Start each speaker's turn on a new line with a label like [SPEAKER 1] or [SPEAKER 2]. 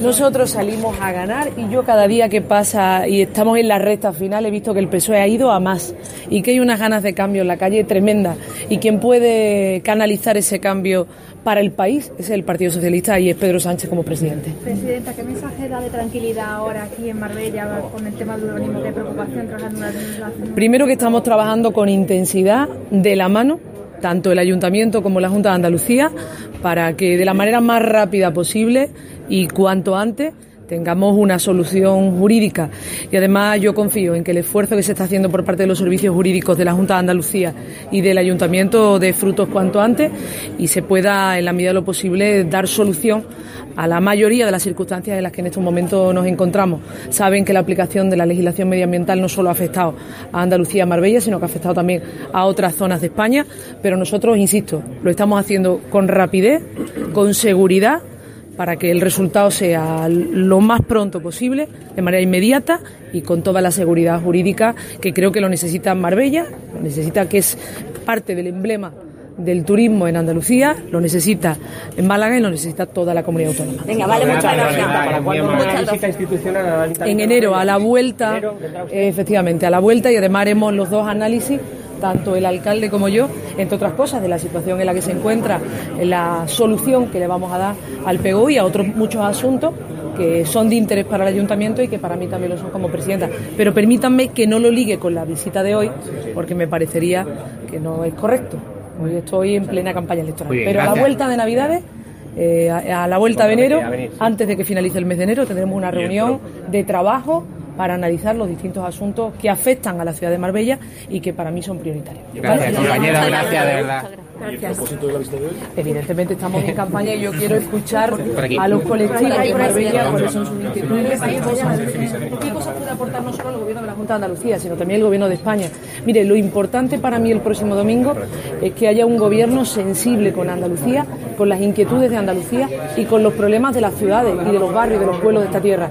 [SPEAKER 1] Nosotros salimos a ganar y yo cada día que pasa y estamos en la recta final he visto que el PSOE ha ido a más y que hay unas ganas de cambio en la calle tremenda y quien puede canalizar ese cambio para el país es el Partido Socialista y es Pedro Sánchez como presidente.
[SPEAKER 2] Presidenta, ¿qué mensaje da de tranquilidad ahora aquí en Marbella con el tema del urbanismo? ¿Qué preocupación trabajando en la
[SPEAKER 1] Primero que estamos trabajando con intensidad de la mano tanto el Ayuntamiento como la Junta de Andalucía, para que de la manera más rápida posible y cuanto antes tengamos una solución jurídica. Y además yo confío en que el esfuerzo que se está haciendo por parte de los servicios jurídicos de la Junta de Andalucía y del Ayuntamiento dé frutos cuanto antes y se pueda, en la medida de lo posible, dar solución a la mayoría de las circunstancias en las que en estos momentos nos encontramos. Saben que la aplicación de la legislación medioambiental no solo ha afectado a Andalucía a Marbella, sino que ha afectado también a otras zonas de España, pero nosotros, insisto, lo estamos haciendo con rapidez, con seguridad para que el resultado sea lo más pronto posible, de manera inmediata y con toda la seguridad jurídica que creo que lo necesita Marbella, lo necesita que es parte del emblema del turismo en Andalucía, lo necesita en Málaga y lo necesita toda la comunidad autónoma.
[SPEAKER 2] Venga, vale, muchas gracias.
[SPEAKER 1] En enero, a la vuelta, efectivamente, a la vuelta y además haremos los dos análisis tanto el alcalde como yo, entre otras cosas, de la situación en la que se encuentra, en la solución que le vamos a dar al PGU y a otros muchos asuntos que son de interés para el ayuntamiento y que para mí también lo son como presidenta. Pero permítanme que no lo ligue con la visita de hoy, porque me parecería que no es correcto. Hoy estoy en plena campaña electoral. Pero a la vuelta de Navidades eh, a, la vuelta de enero, antes de que finalice el mes de enero, tendremos una reunión de trabajo para analizar los distintos asuntos que afectan a la ciudad de Marbella y que para mí son prioritarios.
[SPEAKER 3] Gracias, compañera, gracias, de verdad.
[SPEAKER 1] Evidentemente estamos en campaña y yo quiero escuchar a los colectivos de Marbella cuáles son sus inquietudes, qué cosas, puede aportar no solo el gobierno de la Junta de Andalucía, sino también el gobierno de España. Mire, lo importante para mí el próximo domingo es que haya un gobierno sensible con Andalucía, con las inquietudes de Andalucía y con los problemas de las ciudades y de los barrios, de los pueblos de esta tierra.